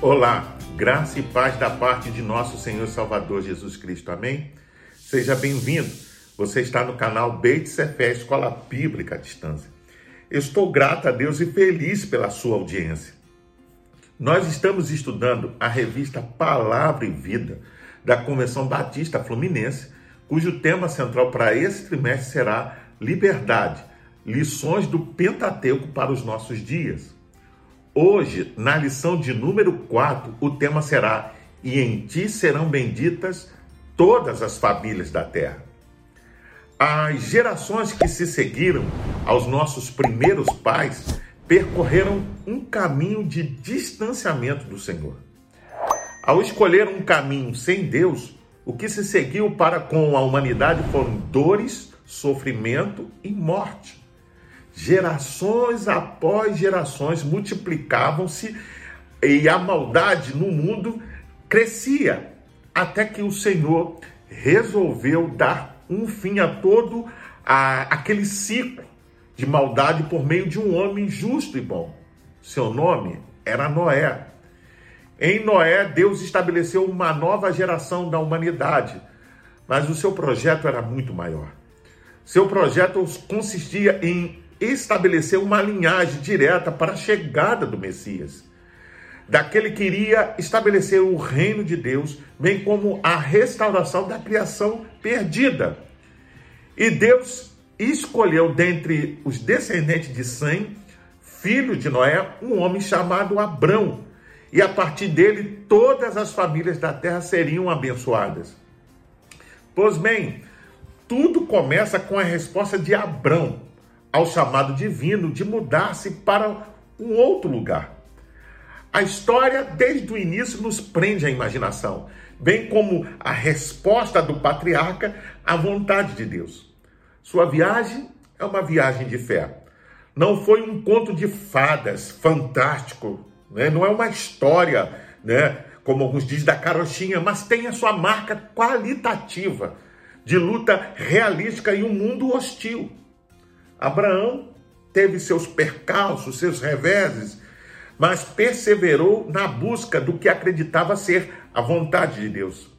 Olá, graça e paz da parte de nosso Senhor Salvador Jesus Cristo. Amém? Seja bem-vindo. Você está no canal Beit Cefé, Escola Bíblica à Distância. Estou grato a Deus e feliz pela sua audiência. Nós estamos estudando a revista Palavra e Vida da Convenção Batista Fluminense, cujo tema central para esse trimestre será Liberdade, lições do Pentateuco para os nossos dias. Hoje, na lição de número 4, o tema será: E em ti serão benditas todas as famílias da terra. As gerações que se seguiram aos nossos primeiros pais percorreram um caminho de distanciamento do Senhor. Ao escolher um caminho sem Deus, o que se seguiu para com a humanidade foram dores, sofrimento e morte. Gerações após gerações multiplicavam-se e a maldade no mundo crescia, até que o Senhor resolveu dar um fim a todo a, aquele ciclo de maldade por meio de um homem justo e bom. Seu nome era Noé. Em Noé, Deus estabeleceu uma nova geração da humanidade, mas o seu projeto era muito maior. Seu projeto consistia em estabelecer uma linhagem direta para a chegada do Messias. Daquele que iria estabelecer o reino de Deus, bem como a restauração da criação perdida. E Deus escolheu dentre os descendentes de Sem, filho de Noé, um homem chamado Abrão. E a partir dele, todas as famílias da terra seriam abençoadas. Pois bem, tudo começa com a resposta de Abrão ao chamado divino de mudar-se para um outro lugar. A história, desde o início, nos prende a imaginação, bem como a resposta do patriarca à vontade de Deus. Sua viagem é uma viagem de fé. Não foi um conto de fadas fantástico, né? não é uma história, né? como alguns dizem, da carochinha, mas tem a sua marca qualitativa de luta realística em um mundo hostil. Abraão teve seus percalços, seus reveses, mas perseverou na busca do que acreditava ser a vontade de Deus.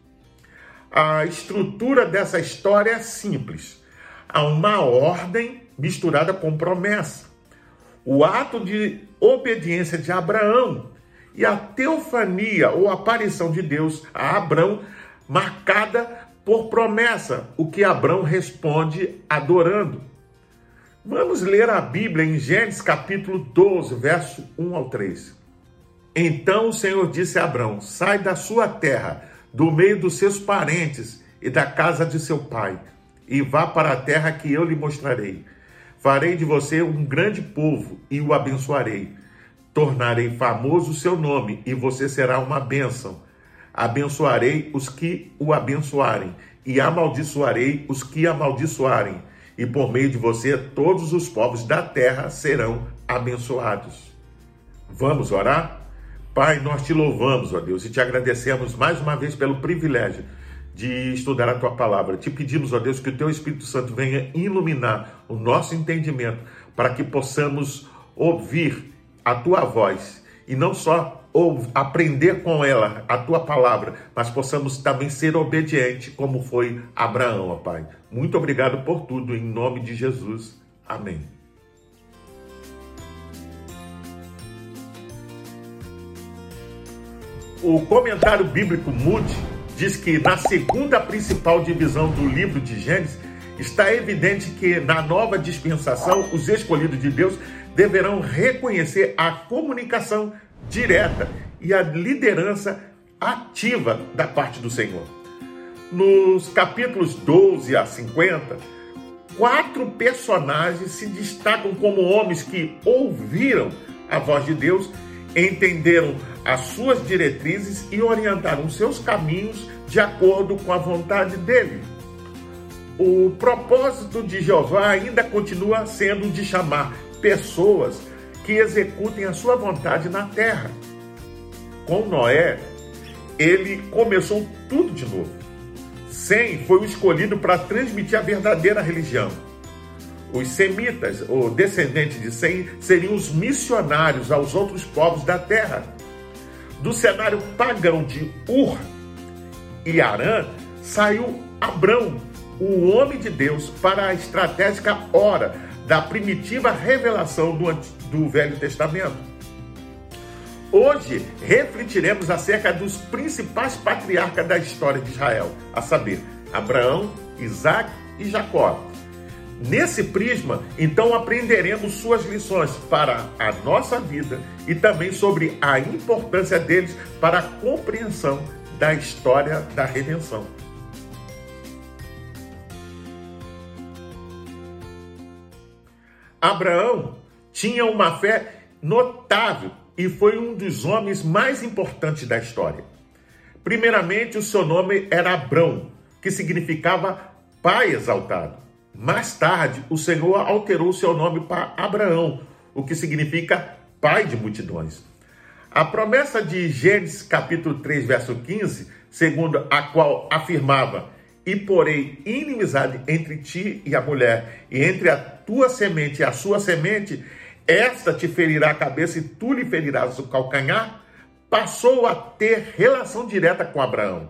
A estrutura dessa história é simples. Há uma ordem misturada com promessa. O ato de obediência de Abraão e a teofania ou aparição de Deus a Abraão marcada por promessa, o que Abraão responde adorando. Vamos ler a Bíblia em Gênesis capítulo 12, verso 1 ao 3. Então o Senhor disse a Abraão: Sai da sua terra, do meio dos seus parentes e da casa de seu pai, e vá para a terra que eu lhe mostrarei. Farei de você um grande povo e o abençoarei. Tornarei famoso o seu nome e você será uma bênção. Abençoarei os que o abençoarem e amaldiçoarei os que amaldiçoarem e por meio de você todos os povos da terra serão abençoados. Vamos orar? Pai, nós te louvamos, ó Deus, e te agradecemos mais uma vez pelo privilégio de estudar a tua palavra. Te pedimos, ó Deus, que o teu Espírito Santo venha iluminar o nosso entendimento para que possamos ouvir a tua voz e não só ou aprender com ela a tua palavra, mas possamos também ser obedientes, como foi Abraão, ó Pai. Muito obrigado por tudo, em nome de Jesus. Amém. O comentário bíblico Moody diz que na segunda principal divisão do livro de Gênesis está evidente que na nova dispensação os escolhidos de Deus deverão reconhecer a comunicação direta e a liderança ativa da parte do Senhor. Nos capítulos 12 a 50, quatro personagens se destacam como homens que ouviram a voz de Deus, entenderam as suas diretrizes e orientaram seus caminhos de acordo com a vontade dele. O propósito de Jeová ainda continua sendo de chamar pessoas que executem a sua vontade na terra. Com Noé, ele começou tudo de novo. Sem foi o escolhido para transmitir a verdadeira religião. Os semitas, ou descendentes de Sem, seriam os missionários aos outros povos da terra. Do cenário pagão de Ur e Arã saiu Abrão, o homem de Deus, para a estratégica hora da primitiva revelação do, do Velho Testamento. Hoje refletiremos acerca dos principais patriarcas da história de Israel, a saber, Abraão, Isaac e Jacó. Nesse prisma, então aprenderemos suas lições para a nossa vida e também sobre a importância deles para a compreensão da história da redenção. Abraão tinha uma fé notável e foi um dos homens mais importantes da história. Primeiramente, o seu nome era Abrão, que significava pai exaltado. Mais tarde, o Senhor alterou seu nome para Abraão, o que significa pai de multidões. A promessa de Gênesis capítulo 3, verso 15, segundo a qual afirmava: "E porei inimizade entre ti e a mulher, e entre a tua semente e a sua semente, esta te ferirá a cabeça e tu lhe ferirás o calcanhar, passou a ter relação direta com Abraão.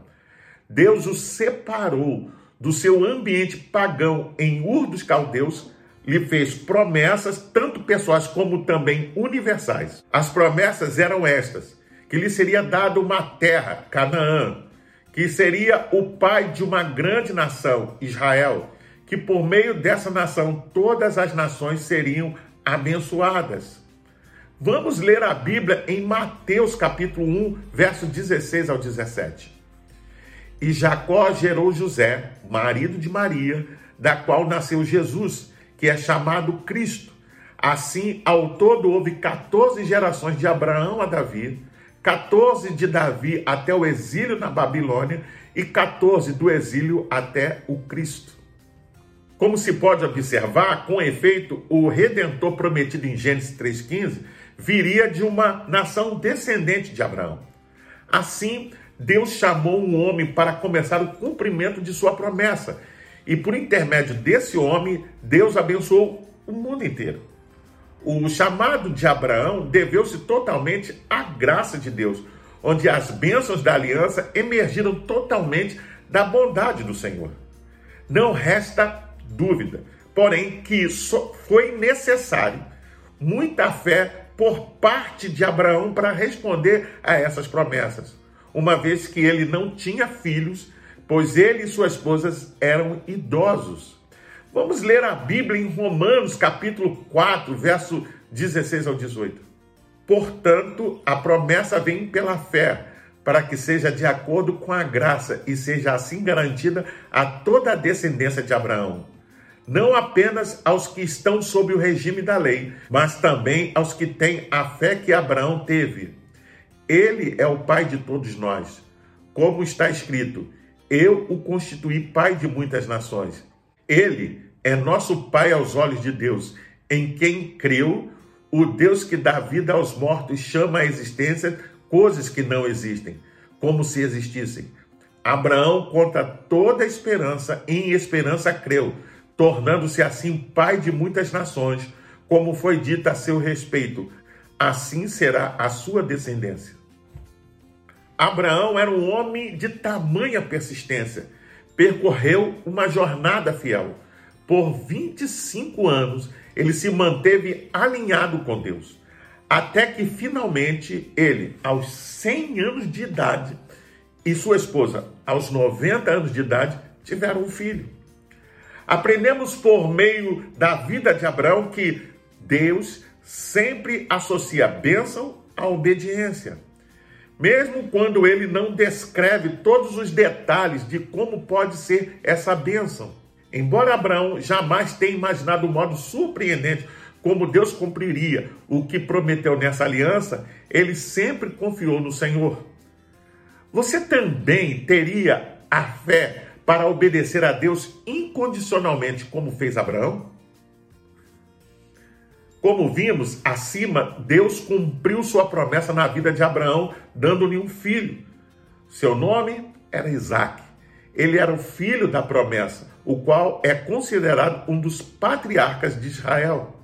Deus o separou do seu ambiente pagão em Ur dos Caldeus, lhe fez promessas, tanto pessoais como também universais. As promessas eram estas: que lhe seria dado uma terra, Canaã, que seria o pai de uma grande nação, Israel, que por meio dessa nação todas as nações seriam abençoadas. Vamos ler a Bíblia em Mateus capítulo 1, verso 16 ao 17. E Jacó gerou José, marido de Maria, da qual nasceu Jesus, que é chamado Cristo. Assim, ao todo houve 14 gerações de Abraão a Davi, 14 de Davi até o exílio na Babilônia e 14 do exílio até o Cristo. Como se pode observar, com efeito, o redentor prometido em Gênesis 3,15 viria de uma nação descendente de Abraão. Assim, Deus chamou um homem para começar o cumprimento de sua promessa. E por intermédio desse homem, Deus abençoou o mundo inteiro. O chamado de Abraão deveu-se totalmente à graça de Deus, onde as bênçãos da aliança emergiram totalmente da bondade do Senhor. Não resta dúvida. Porém, que foi necessário muita fé por parte de Abraão para responder a essas promessas, uma vez que ele não tinha filhos, pois ele e sua esposa eram idosos. Vamos ler a Bíblia em Romanos, capítulo 4, verso 16 ao 18. Portanto, a promessa vem pela fé, para que seja de acordo com a graça e seja assim garantida a toda a descendência de Abraão não apenas aos que estão sob o regime da lei, mas também aos que têm a fé que Abraão teve. Ele é o pai de todos nós. Como está escrito: Eu o constituí pai de muitas nações. Ele é nosso pai aos olhos de Deus, em quem creu, o Deus que dá vida aos mortos chama à existência coisas que não existem, como se existissem. Abraão conta toda a esperança, em esperança creu tornando-se assim pai de muitas nações, como foi dito a seu respeito, assim será a sua descendência. Abraão era um homem de tamanha persistência, percorreu uma jornada fiel. Por 25 anos, ele se manteve alinhado com Deus, até que finalmente ele, aos 100 anos de idade, e sua esposa, aos 90 anos de idade, tiveram um filho. Aprendemos por meio da vida de Abraão que Deus sempre associa bênção à obediência. Mesmo quando ele não descreve todos os detalhes de como pode ser essa bênção. Embora Abraão jamais tenha imaginado o modo surpreendente como Deus cumpriria o que prometeu nessa aliança, ele sempre confiou no Senhor. Você também teria a fé para obedecer a Deus incondicionalmente, como fez Abraão? Como vimos acima, Deus cumpriu sua promessa na vida de Abraão, dando-lhe um filho. Seu nome era Isaac. Ele era o filho da promessa, o qual é considerado um dos patriarcas de Israel.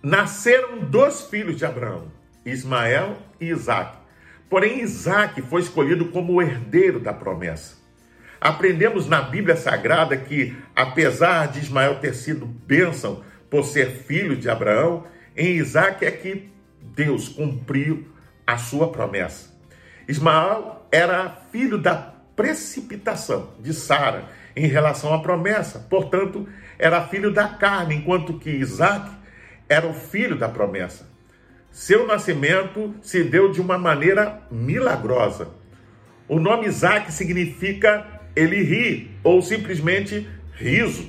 nasceram dois filhos de Abraão, Ismael e Isaac. Porém, Isaac foi escolhido como o herdeiro da promessa. Aprendemos na Bíblia Sagrada que, apesar de Ismael ter sido bênção por ser filho de Abraão, em Isaac é que Deus cumpriu a sua promessa. Ismael era filho da precipitação de Sara em relação à promessa, portanto, era filho da carne, enquanto que Isaac era o filho da promessa. Seu nascimento se deu de uma maneira milagrosa. O nome Isaac significa ele ri, ou simplesmente riso.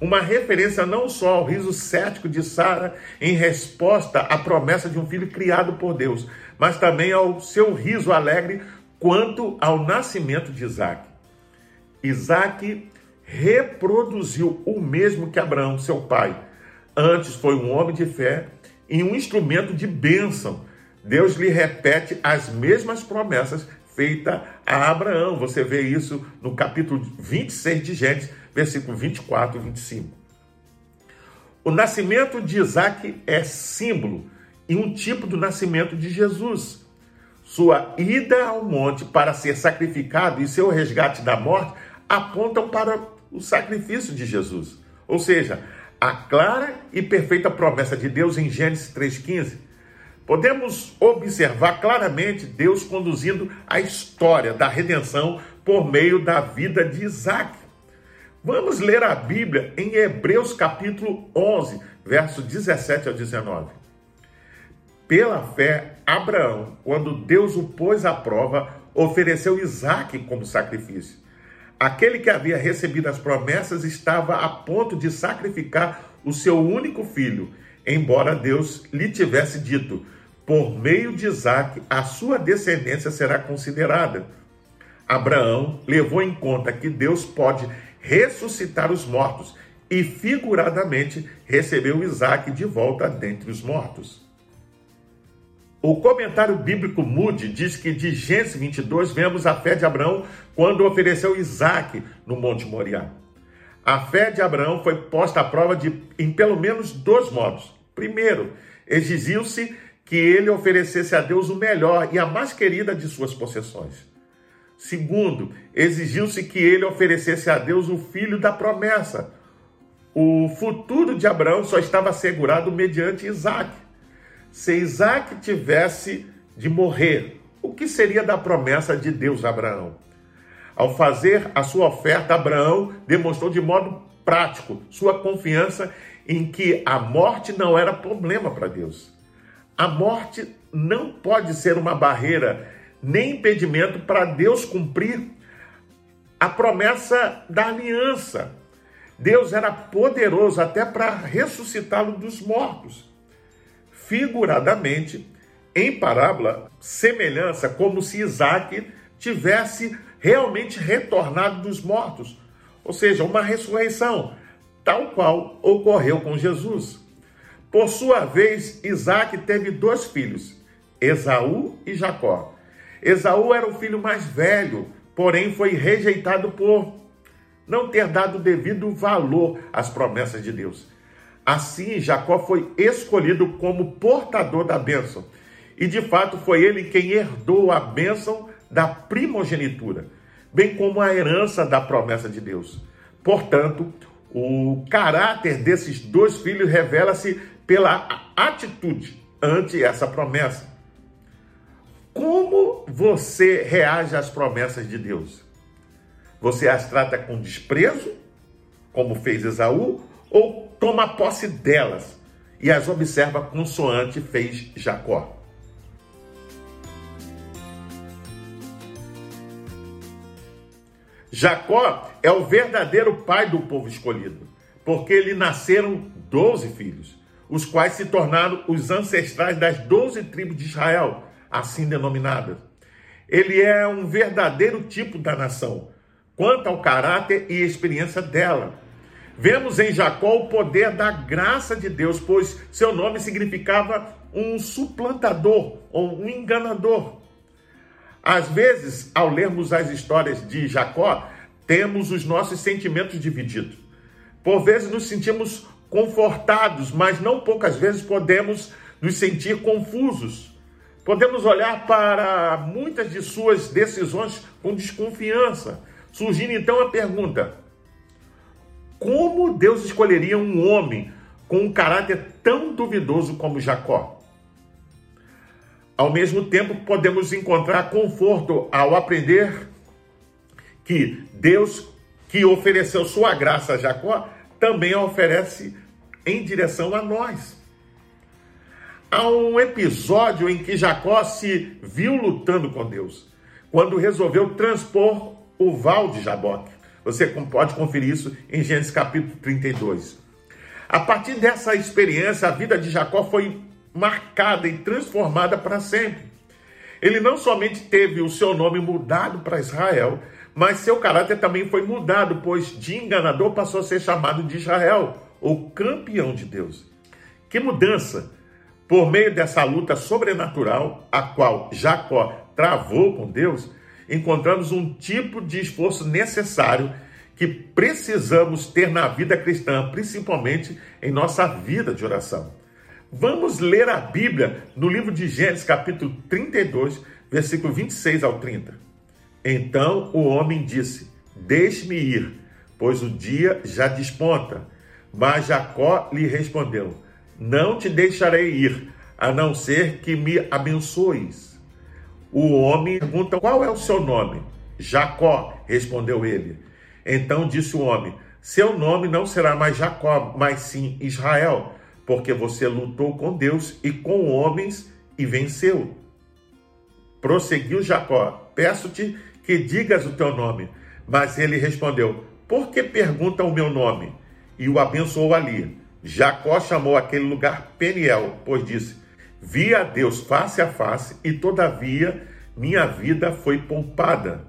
Uma referência não só ao riso cético de Sara em resposta à promessa de um filho criado por Deus, mas também ao seu riso alegre quanto ao nascimento de Isaac. Isaac reproduziu o mesmo que Abraão, seu pai. Antes foi um homem de fé e um instrumento de bênção. Deus lhe repete as mesmas promessas feitas a Abraão. Você vê isso no capítulo 26 de Gênesis, versículo 24 e 25. O nascimento de Isaac é símbolo e um tipo do nascimento de Jesus. Sua ida ao monte para ser sacrificado e seu resgate da morte apontam para o sacrifício de Jesus. Ou seja, a clara e perfeita promessa de Deus em Gênesis 3,15, podemos observar claramente Deus conduzindo a história da redenção por meio da vida de Isaac. Vamos ler a Bíblia em Hebreus capítulo 11, verso 17 ao 19. Pela fé, Abraão, quando Deus o pôs à prova, ofereceu Isaac como sacrifício. Aquele que havia recebido as promessas estava a ponto de sacrificar o seu único filho, embora Deus lhe tivesse dito: por meio de Isaac, a sua descendência será considerada. Abraão levou em conta que Deus pode ressuscitar os mortos e, figuradamente, recebeu Isaac de volta dentre os mortos. O comentário bíblico Moody diz que de Gênesis 22 vemos a fé de Abraão quando ofereceu Isaac no Monte Moriá. A fé de Abraão foi posta à prova de, em pelo menos dois modos. Primeiro, exigiu-se que ele oferecesse a Deus o melhor e a mais querida de suas possessões. Segundo, exigiu-se que ele oferecesse a Deus o filho da promessa. O futuro de Abraão só estava assegurado mediante Isaac se Isaac tivesse de morrer, o que seria da promessa de Deus a Abraão? Ao fazer a sua oferta, Abraão demonstrou de modo prático sua confiança em que a morte não era problema para Deus. A morte não pode ser uma barreira nem impedimento para Deus cumprir a promessa da aliança. Deus era poderoso até para ressuscitá-lo dos mortos figuradamente, em parábola, semelhança, como se Isaac tivesse realmente retornado dos mortos, ou seja, uma ressurreição, tal qual ocorreu com Jesus. Por sua vez, Isaac teve dois filhos, Esaú e Jacó. Esaú era o filho mais velho, porém foi rejeitado por não ter dado devido valor às promessas de Deus. Assim, Jacó foi escolhido como portador da bênção. E de fato foi ele quem herdou a bênção da primogenitura, bem como a herança da promessa de Deus. Portanto, o caráter desses dois filhos revela-se pela atitude ante essa promessa. Como você reage às promessas de Deus? Você as trata com desprezo, como fez Esaú, ou toma posse delas e as observa consoante fez Jacó. Jacó é o verdadeiro pai do povo escolhido, porque lhe nasceram doze filhos, os quais se tornaram os ancestrais das doze tribos de Israel, assim denominadas. Ele é um verdadeiro tipo da nação, quanto ao caráter e experiência dela Vemos em Jacó o poder da graça de Deus, pois seu nome significava um suplantador ou um enganador. Às vezes, ao lermos as histórias de Jacó, temos os nossos sentimentos divididos. Por vezes nos sentimos confortados, mas não poucas vezes podemos nos sentir confusos. Podemos olhar para muitas de suas decisões com desconfiança, surgindo então a pergunta: como Deus escolheria um homem com um caráter tão duvidoso como Jacó? Ao mesmo tempo, podemos encontrar conforto ao aprender que Deus, que ofereceu sua graça a Jacó, também a oferece em direção a nós. Há um episódio em que Jacó se viu lutando com Deus, quando resolveu transpor o val de Jaboque. Você pode conferir isso em Gênesis capítulo 32. A partir dessa experiência, a vida de Jacó foi marcada e transformada para sempre. Ele não somente teve o seu nome mudado para Israel, mas seu caráter também foi mudado, pois de enganador passou a ser chamado de Israel, o campeão de Deus. Que mudança! Por meio dessa luta sobrenatural, a qual Jacó travou com Deus, encontramos um tipo de esforço necessário que precisamos ter na vida cristã, principalmente em nossa vida de oração. Vamos ler a Bíblia no livro de Gênesis, capítulo 32, versículo 26 ao 30. Então o homem disse: Deixe-me ir, pois o dia já desponta. Mas Jacó lhe respondeu: Não te deixarei ir, a não ser que me abençoes. O homem pergunta: Qual é o seu nome? Jacó, respondeu ele. Então disse o homem: Seu nome não será mais Jacó, mas sim Israel, porque você lutou com Deus e com homens e venceu. Prosseguiu Jacó: Peço-te que digas o teu nome. Mas ele respondeu: Por que pergunta o meu nome? E o abençoou ali. Jacó chamou aquele lugar Peniel, pois disse: Vi a Deus face a face, e todavia minha vida foi poupada.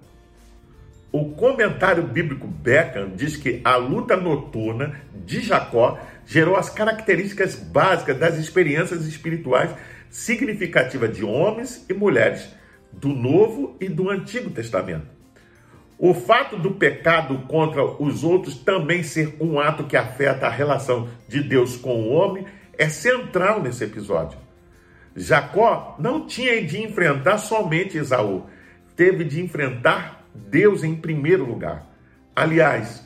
O comentário bíblico Beckham diz que a luta noturna de Jacó gerou as características básicas das experiências espirituais significativas de homens e mulheres do Novo e do Antigo Testamento. O fato do pecado contra os outros também ser um ato que afeta a relação de Deus com o homem é central nesse episódio. Jacó não tinha de enfrentar somente Esaú, teve de enfrentar Deus em primeiro lugar. Aliás,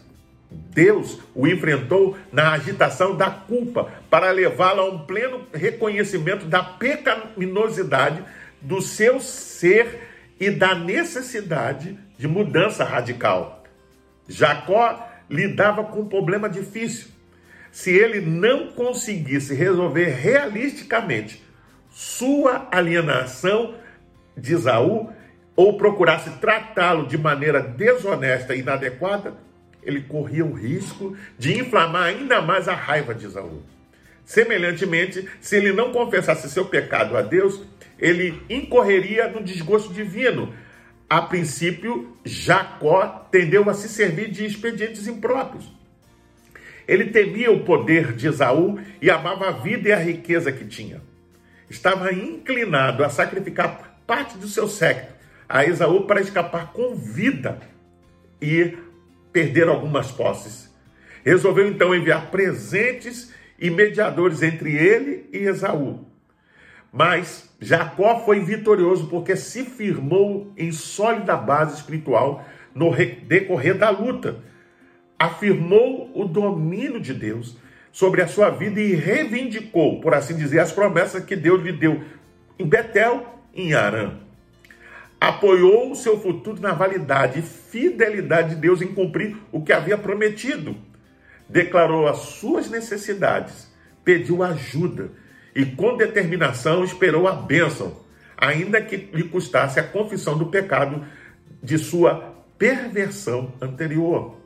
Deus o enfrentou na agitação da culpa para levá-lo a um pleno reconhecimento da pecaminosidade do seu ser e da necessidade de mudança radical. Jacó lidava com um problema difícil. Se ele não conseguisse resolver realisticamente sua alienação de Isaú, ou procurasse tratá-lo de maneira desonesta e inadequada, ele corria o risco de inflamar ainda mais a raiva de Isaú. Semelhantemente, se ele não confessasse seu pecado a Deus, ele incorreria no desgosto divino. A princípio, Jacó tendeu a se servir de expedientes impróprios. Ele temia o poder de Esaú e amava a vida e a riqueza que tinha. Estava inclinado a sacrificar parte do seu séquito a Esaú para escapar com vida e perder algumas posses. Resolveu então enviar presentes e mediadores entre ele e Esaú. Mas Jacó foi vitorioso porque se firmou em sólida base espiritual no decorrer da luta. Afirmou o domínio de Deus sobre a sua vida e reivindicou, por assim dizer, as promessas que Deus lhe deu em Betel e em Arã. Apoiou o seu futuro na validade e fidelidade de Deus em cumprir o que havia prometido. Declarou as suas necessidades, pediu ajuda e com determinação esperou a bênção, ainda que lhe custasse a confissão do pecado de sua perversão anterior.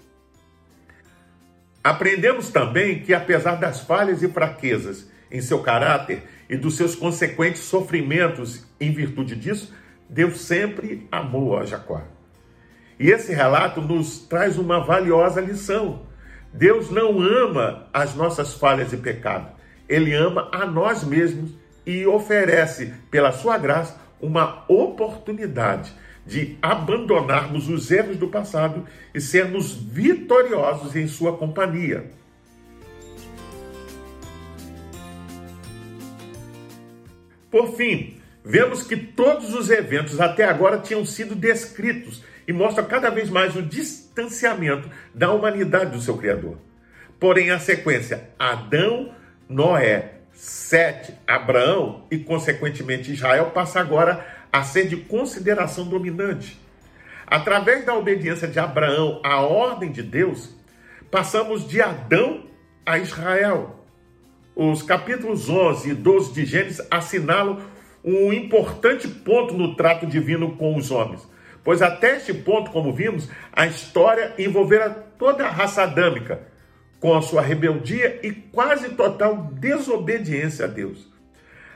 Aprendemos também que, apesar das falhas e fraquezas em seu caráter e dos seus consequentes sofrimentos em virtude disso, Deus sempre amou a Jacó. E esse relato nos traz uma valiosa lição. Deus não ama as nossas falhas e pecado. Ele ama a nós mesmos e oferece, pela sua graça, uma oportunidade de abandonarmos os erros do passado e sermos vitoriosos em sua companhia. Por fim, vemos que todos os eventos até agora tinham sido descritos e mostram cada vez mais o distanciamento da humanidade do seu Criador. Porém, a sequência Adão, Noé, Sete, Abraão e, consequentemente, Israel passa agora a ser de consideração dominante. Através da obediência de Abraão à ordem de Deus, passamos de Adão a Israel. Os capítulos 11 e 12 de Gênesis assinalam um importante ponto no trato divino com os homens, pois até este ponto, como vimos, a história envolvera toda a raça adâmica, com a sua rebeldia e quase total desobediência a Deus.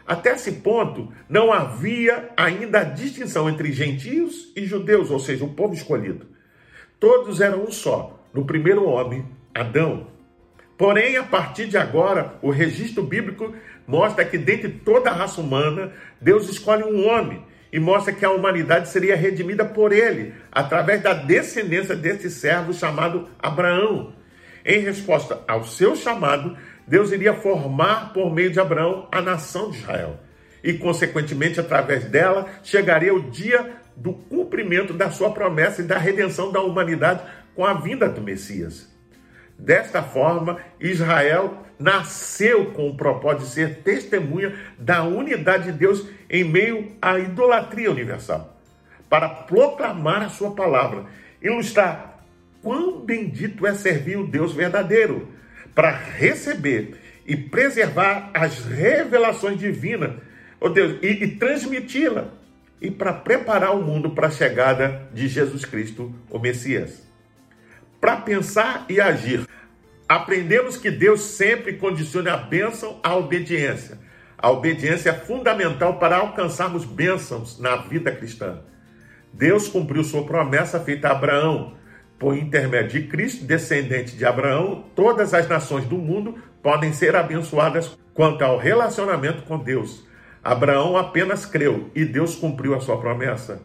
Até esse ponto, não havia ainda a distinção entre gentios e judeus, ou seja, o povo escolhido. Todos eram um só, no primeiro homem, Adão. Porém, a partir de agora, o registro bíblico mostra que dentre toda a raça humana, Deus escolhe um homem e mostra que a humanidade seria redimida por ele, através da descendência desse servo chamado Abraão. Em resposta ao seu chamado, Deus iria formar por meio de Abraão a nação de Israel. E, consequentemente, através dela, chegaria o dia do cumprimento da sua promessa e da redenção da humanidade com a vinda do Messias. Desta forma, Israel nasceu com o propósito de ser testemunha da unidade de Deus em meio à idolatria universal, para proclamar a sua palavra, ilustrar quão bendito é servir o Deus verdadeiro, para receber e preservar as revelações divinas, oh Deus, e, e transmiti-la, e para preparar o mundo para a chegada de Jesus Cristo, o Messias para pensar e agir. Aprendemos que Deus sempre condiciona a bênção à obediência. A obediência é fundamental para alcançarmos bênçãos na vida cristã. Deus cumpriu sua promessa feita a Abraão. Por intermédio de Cristo, descendente de Abraão, todas as nações do mundo podem ser abençoadas quanto ao relacionamento com Deus. Abraão apenas creu e Deus cumpriu a sua promessa.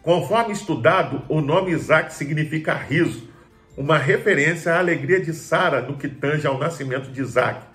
Conforme estudado, o nome Isaac significa riso, uma referência à alegria de Sara no que tange ao nascimento de Isaac.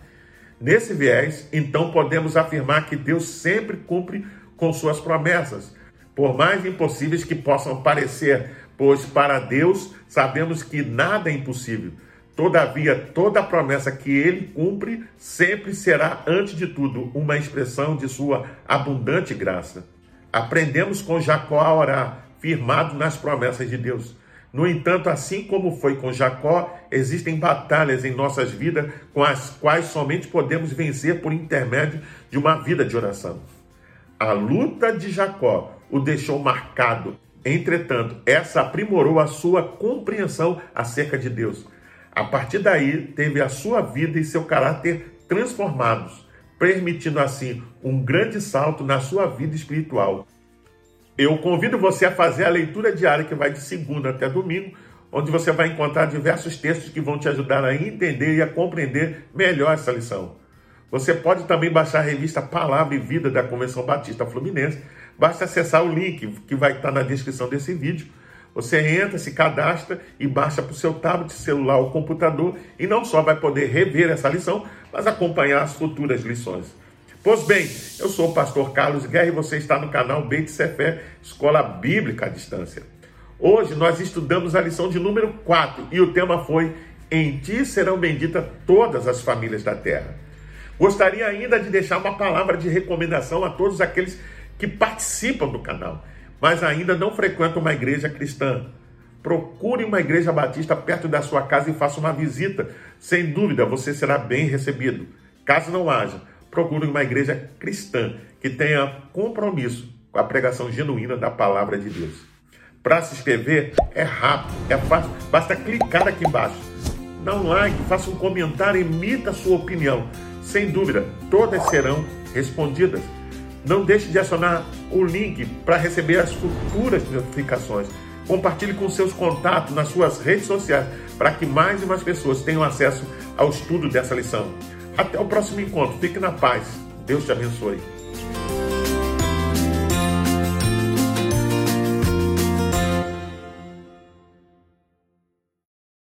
Nesse viés, então podemos afirmar que Deus sempre cumpre com suas promessas, por mais impossíveis que possam parecer, pois para Deus sabemos que nada é impossível. Todavia, toda promessa que ele cumpre sempre será, antes de tudo, uma expressão de sua abundante graça. Aprendemos com Jacó a orar, firmado nas promessas de Deus. No entanto, assim como foi com Jacó, existem batalhas em nossas vidas com as quais somente podemos vencer por intermédio de uma vida de oração. A luta de Jacó o deixou marcado. Entretanto, essa aprimorou a sua compreensão acerca de Deus. A partir daí, teve a sua vida e seu caráter transformados, permitindo assim um grande salto na sua vida espiritual. Eu convido você a fazer a leitura diária que vai de segunda até domingo, onde você vai encontrar diversos textos que vão te ajudar a entender e a compreender melhor essa lição. Você pode também baixar a revista Palavra e Vida da Convenção Batista Fluminense. Basta acessar o link que vai estar na descrição desse vídeo. Você entra, se cadastra e baixa para o seu tablet, celular ou computador e não só vai poder rever essa lição, mas acompanhar as futuras lições. Pois bem, eu sou o pastor Carlos Guerra e você está no canal Beit Sefer, Escola Bíblica à Distância. Hoje nós estudamos a lição de número 4 e o tema foi Em ti serão benditas todas as famílias da terra. Gostaria ainda de deixar uma palavra de recomendação a todos aqueles que participam do canal, mas ainda não frequentam uma igreja cristã. Procure uma igreja batista perto da sua casa e faça uma visita. Sem dúvida, você será bem recebido. Caso não haja, procure uma igreja cristã que tenha compromisso com a pregação genuína da palavra de Deus. Para se inscrever é rápido, é fácil, basta clicar aqui embaixo. Dá um like, faça um comentário, emita a sua opinião. Sem dúvida, todas serão respondidas. Não deixe de acionar o link para receber as futuras notificações. Compartilhe com seus contatos nas suas redes sociais para que mais e mais pessoas tenham acesso ao estudo dessa lição. Até o próximo encontro. Fique na paz. Deus te abençoe.